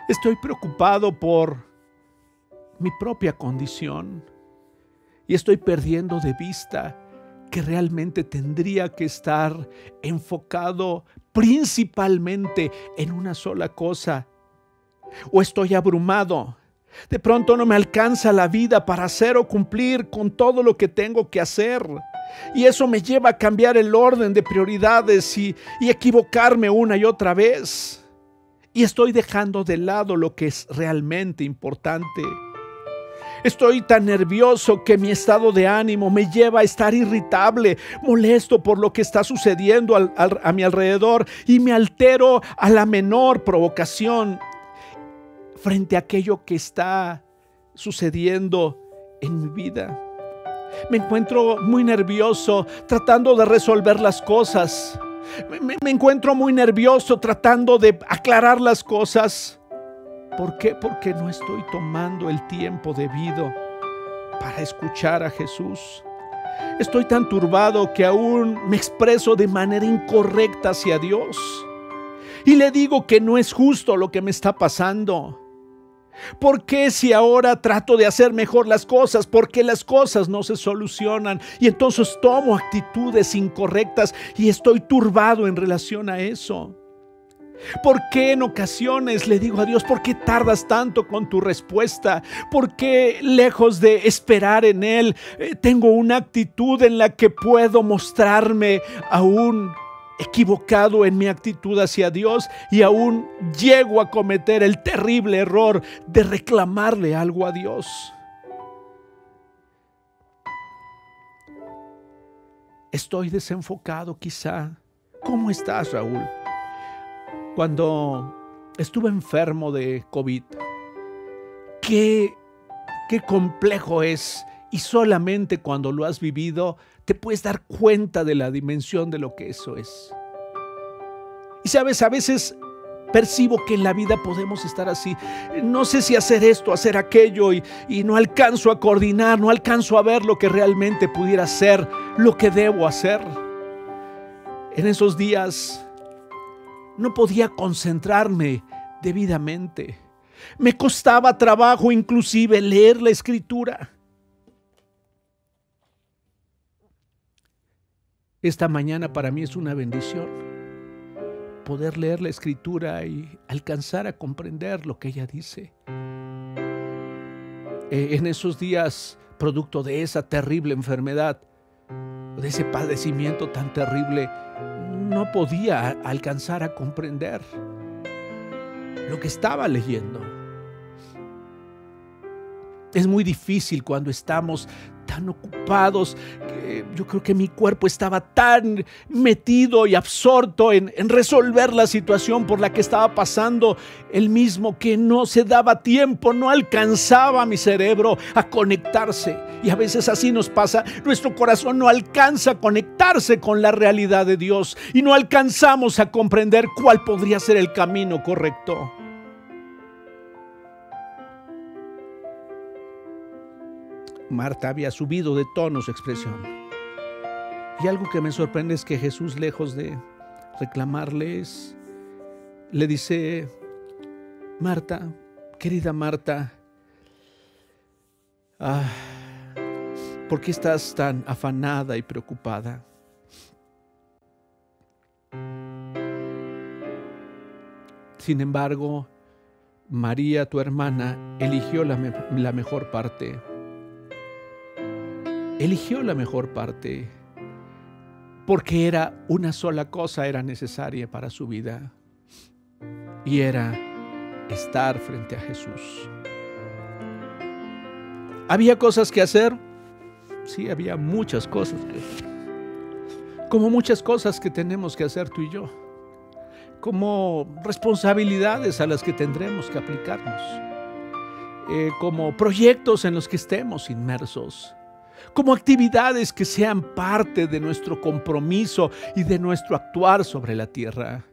Speaker 1: Estoy preocupado por mi propia condición y estoy perdiendo de vista que realmente tendría que estar enfocado principalmente en una sola cosa. O estoy abrumado. De pronto no me alcanza la vida para hacer o cumplir con todo lo que tengo que hacer. Y eso me lleva a cambiar el orden de prioridades y, y equivocarme una y otra vez. Y estoy dejando de lado lo que es realmente importante. Estoy tan nervioso que mi estado de ánimo me lleva a estar irritable, molesto por lo que está sucediendo a mi alrededor y me altero a la menor provocación frente a aquello que está sucediendo en mi vida. Me encuentro muy nervioso tratando de resolver las cosas. me, encuentro muy nervioso tratando de aclarar las cosas. ¿Por qué? Porque no estoy tomando el tiempo debido para escuchar a Jesús. Estoy tan turbado que aún me expreso de manera incorrecta hacia Dios. Y le digo que no es justo lo que me está pasando. ¿Por qué si ahora trato de hacer mejor las cosas? ¿Por qué las cosas no se solucionan? Y entonces tomo actitudes incorrectas y estoy turbado en relación a eso. ¿Por qué en ocasiones le digo a Dios, ¿por qué tardas tanto con tu respuesta? ¿Por qué lejos de esperar en Él, eh, tengo una actitud en la que puedo mostrarme aún equivocado en mi actitud hacia Dios y aún llego a cometer el terrible error de reclamarle algo a Dios? Estoy desenfocado quizá. ¿Cómo estás, Raúl? Cuando estuve enfermo de COVID, qué, qué complejo es y solamente cuando lo has vivido te puedes dar cuenta de la dimensión de lo que eso es. Y sabes, a veces percibo que en la vida podemos estar así. No sé si hacer esto, hacer aquello y, y, no alcanzo a coordinar, no alcanzo a ver lo que realmente pudiera ser, lo que debo hacer. En esos días no podía concentrarme debidamente. Me costaba trabajo inclusive leer la escritura. Esta mañana para mí es una bendición poder leer la escritura y alcanzar a comprender lo que ella dice. Eh, en esos días, producto de esa terrible enfermedad, de ese padecimiento tan terrible, no podía alcanzar a comprender lo que estaba leyendo. Es muy difícil cuando estamos tan ocupados yo creo que mi cuerpo estaba tan metido y absorto en, en, resolver la situación por la que estaba pasando el mismo que no se daba tiempo, no alcanzaba mi cerebro a conectarse. Y a veces así nos pasa, nuestro corazón no alcanza a conectarse con la realidad de Dios y no alcanzamos a comprender cuál podría ser el camino correcto. Marta había subido de tono su expresión. Y algo que me sorprende es que Jesús, lejos de reclamarles, le dice, Marta, querida Marta, ah, ¿por qué estás tan afanada y preocupada? Sin embargo, María, tu hermana, eligió la, la mejor parte eligió la mejor parte porque era una sola cosa era necesaria para su vida y era estar frente a Jesús. ¿Había cosas que hacer? Sí, había muchas cosas que como muchas cosas que tenemos que hacer tú y yo, como responsabilidades a las que tendremos que aplicarnos, eh, como proyectos en los que estemos inmersos como actividades que sean parte de nuestro compromiso y de nuestro actuar sobre la tierra.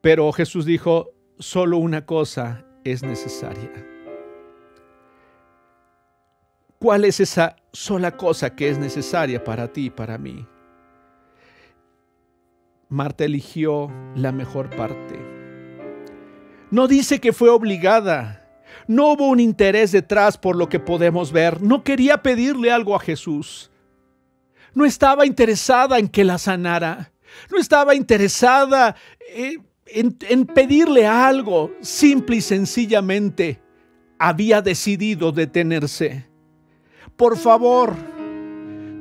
Speaker 1: Pero Jesús dijo, solo una cosa es necesaria. ¿Cuál es esa sola cosa que es necesaria para ti y para mí? Marta eligió la mejor parte. No dice que fue obligada. No hubo un interés detrás por lo que podemos ver. No quería pedirle algo a Jesús. No estaba interesada en que la sanara. No estaba interesada en, en pedirle algo. Simple y sencillamente había decidido detenerse. Por favor,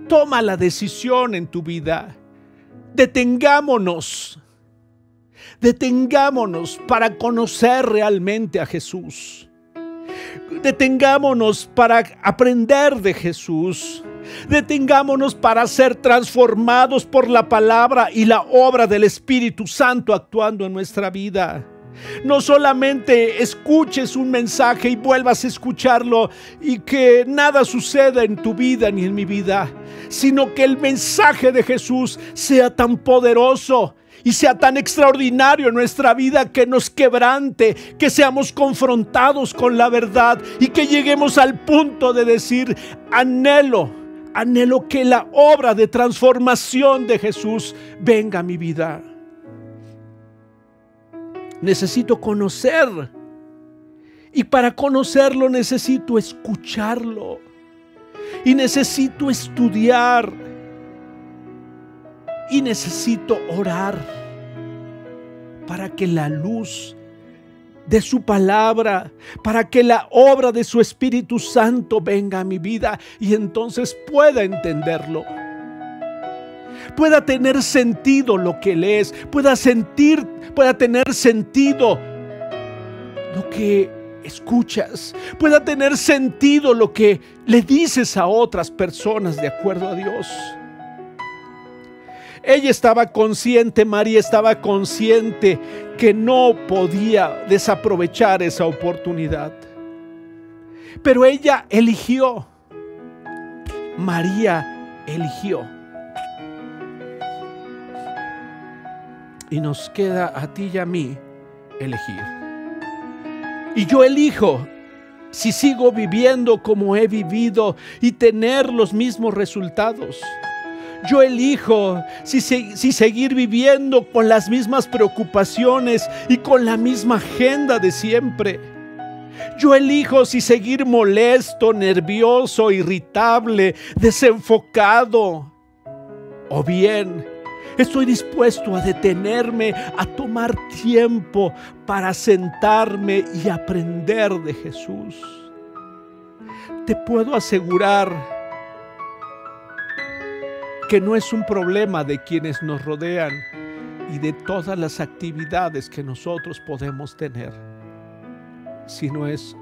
Speaker 1: toma la decisión en tu vida. Detengámonos. Detengámonos para conocer realmente a Jesús. Detengámonos para aprender de Jesús. Detengámonos para ser transformados por la palabra y la obra del Espíritu Santo actuando en nuestra vida. No solamente escuches un mensaje y vuelvas a escucharlo y que nada suceda en tu vida ni en mi vida, sino que el mensaje de Jesús sea tan poderoso y sea tan extraordinario en nuestra vida que nos quebrante, que seamos confrontados con la verdad y que lleguemos al punto de decir, anhelo, anhelo que la obra de transformación de Jesús venga a mi vida. Necesito conocer. Y para conocerlo necesito escucharlo. Y necesito estudiar y necesito orar para que la luz de su palabra, para que la obra de su Espíritu Santo venga a mi vida y entonces pueda entenderlo. Pueda tener sentido lo que lees, pueda sentir, pueda tener sentido lo que escuchas, pueda tener sentido lo que le dices a otras personas de acuerdo a Dios. Ella estaba consciente, María estaba consciente que no podía desaprovechar esa oportunidad. Pero ella eligió. María eligió. Y nos queda a ti y a mí elegir. Y yo elijo si sigo viviendo como he vivido y tener los mismos resultados. Yo elijo si, si, seguir viviendo con las mismas preocupaciones y con la misma agenda de siempre. Yo elijo si seguir molesto, nervioso, irritable, desenfocado. O bien, estoy dispuesto a detenerme, a tomar tiempo para sentarme y aprender de Jesús. Te puedo asegurar que no es un problema de quienes nos rodean y de todas las actividades que nosotros podemos tener, sino es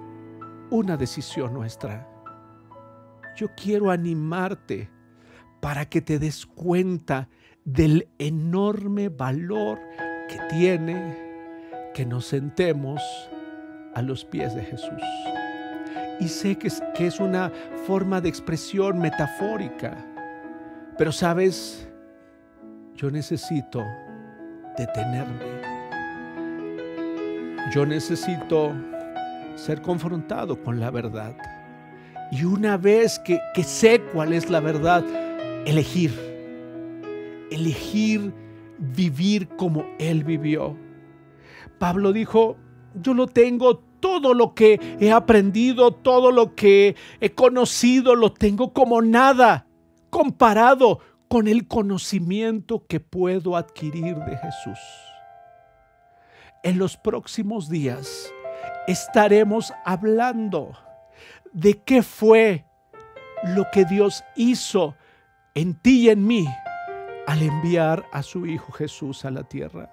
Speaker 1: una decisión nuestra. Yo quiero animarte para que te des cuenta del enorme valor que tiene que nos sentemos a los pies de Jesús. Y sé que es, que es una forma de expresión metafórica pero sabes, yo necesito detenerme. Yo necesito ser confrontado con la verdad. Y una vez que, que sé cuál es la verdad, elegir. Elegir vivir como Él vivió. Pablo dijo, yo lo tengo todo lo que he aprendido, todo lo que he conocido, lo tengo como nada comparado con el conocimiento que puedo adquirir de Jesús. En los próximos días estaremos hablando de qué fue lo que Dios hizo en ti y en mí al enviar a su Hijo Jesús a la tierra.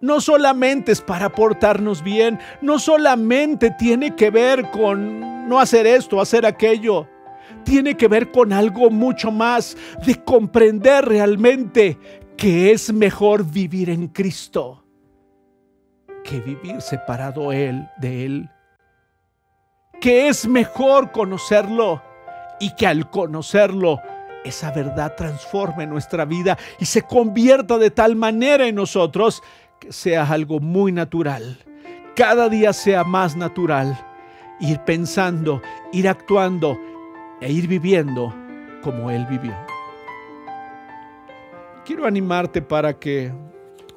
Speaker 1: No solamente es para portarnos bien, no solamente tiene que ver con no hacer esto, hacer aquello tiene que ver con algo mucho más de comprender realmente que es mejor vivir en Cristo que vivir separado él de él. Que es mejor conocerlo y que al conocerlo, esa verdad transforme nuestra vida y se convierta de tal manera en nosotros que sea algo muy natural. Cada día sea más natural. Ir pensando, ir actuando e ir viviendo como Él vivió. Quiero animarte para que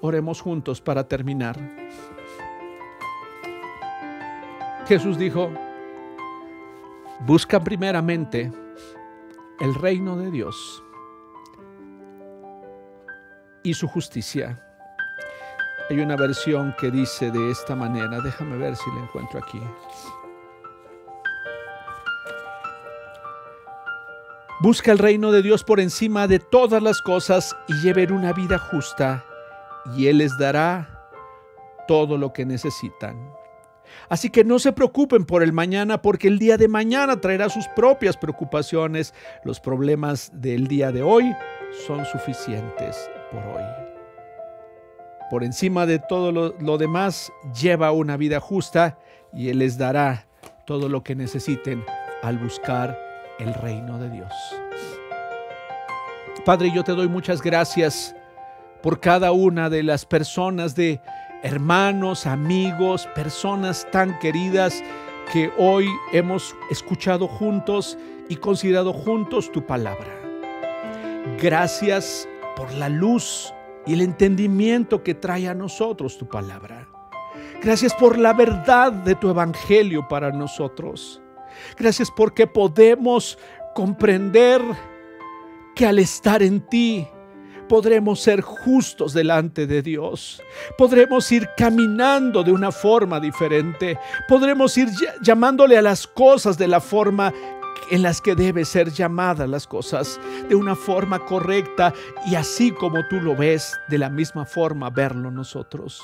Speaker 1: oremos juntos para terminar. Jesús dijo, busca primeramente el reino de Dios y su justicia. Hay una versión que dice de esta manera, déjame ver si la encuentro aquí. Busca el reino de Dios por encima de todas las cosas y lleven una vida justa y Él les dará todo lo que necesitan. Así que no se preocupen por el mañana porque el día de mañana traerá sus propias preocupaciones. Los problemas del día de hoy son suficientes por hoy. Por encima de todo lo, demás, lleva una vida justa y Él les dará todo lo que necesiten al buscar el reino de Dios. Padre, yo te doy muchas gracias por cada una de las personas, de hermanos, amigos, personas tan queridas que hoy hemos escuchado juntos y considerado juntos tu palabra. Gracias por la luz y el entendimiento que trae a nosotros tu palabra. Gracias por la verdad de tu evangelio para nosotros. Gracias porque podemos comprender que al estar en ti podremos ser justos delante de Dios. Podremos ir caminando de una forma diferente. Podremos ir llamándole a las cosas de la forma en las que debe ser llamadas las cosas de una forma correcta y así como tú lo ves, de la misma forma verlo nosotros.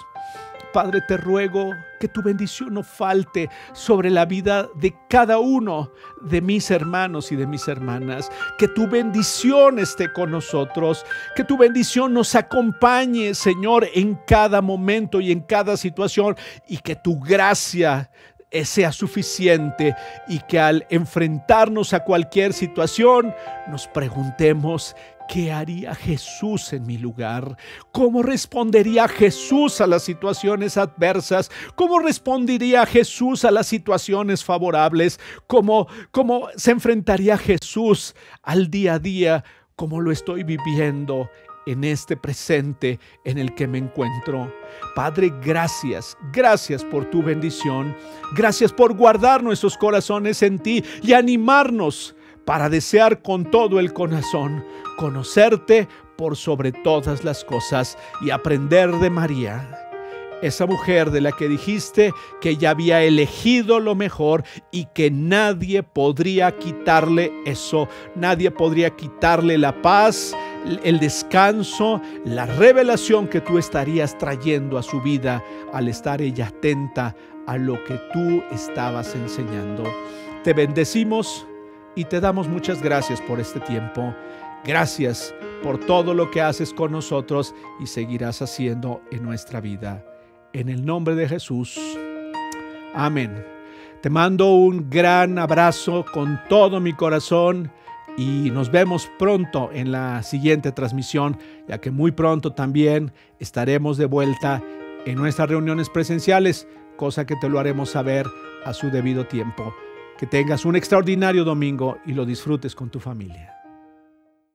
Speaker 1: Padre, te ruego que tu bendición no falte sobre la vida de cada uno de mis hermanos y de mis hermanas. Que tu bendición esté con nosotros. Que tu bendición nos acompañe, Señor, en cada momento y en cada situación. Y que tu gracia sea suficiente y que al enfrentarnos a cualquier situación nos preguntemos ¿Qué haría Jesús en mi lugar? ¿Cómo respondería Jesús a las situaciones adversas? ¿Cómo respondería Jesús a las situaciones favorables? ¿Cómo, cómo se enfrentaría Jesús al día a día como lo estoy viviendo en este presente en el que me encuentro. Padre, gracias, gracias por tu bendición. Gracias por guardar nuestros corazones en ti y animarnos para desear con todo el corazón conocerte por sobre todas las cosas y aprender de María, esa mujer de la que dijiste que ella había elegido lo mejor y que nadie podría quitarle eso, nadie podría quitarle la paz, el descanso, la revelación que tú estarías trayendo a su vida al estar ella atenta a lo que tú estabas enseñando. Te bendecimos y te damos muchas gracias por este tiempo. Gracias por todo lo que haces con nosotros y seguirás haciendo en nuestra vida. En el nombre de Jesús. Amén. Te mando un gran abrazo con todo mi corazón y nos vemos pronto en la siguiente transmisión, ya que muy pronto también estaremos de vuelta en nuestras reuniones presenciales, cosa que te lo haremos saber a su debido tiempo. Que tengas un extraordinario domingo y lo disfrutes con tu familia.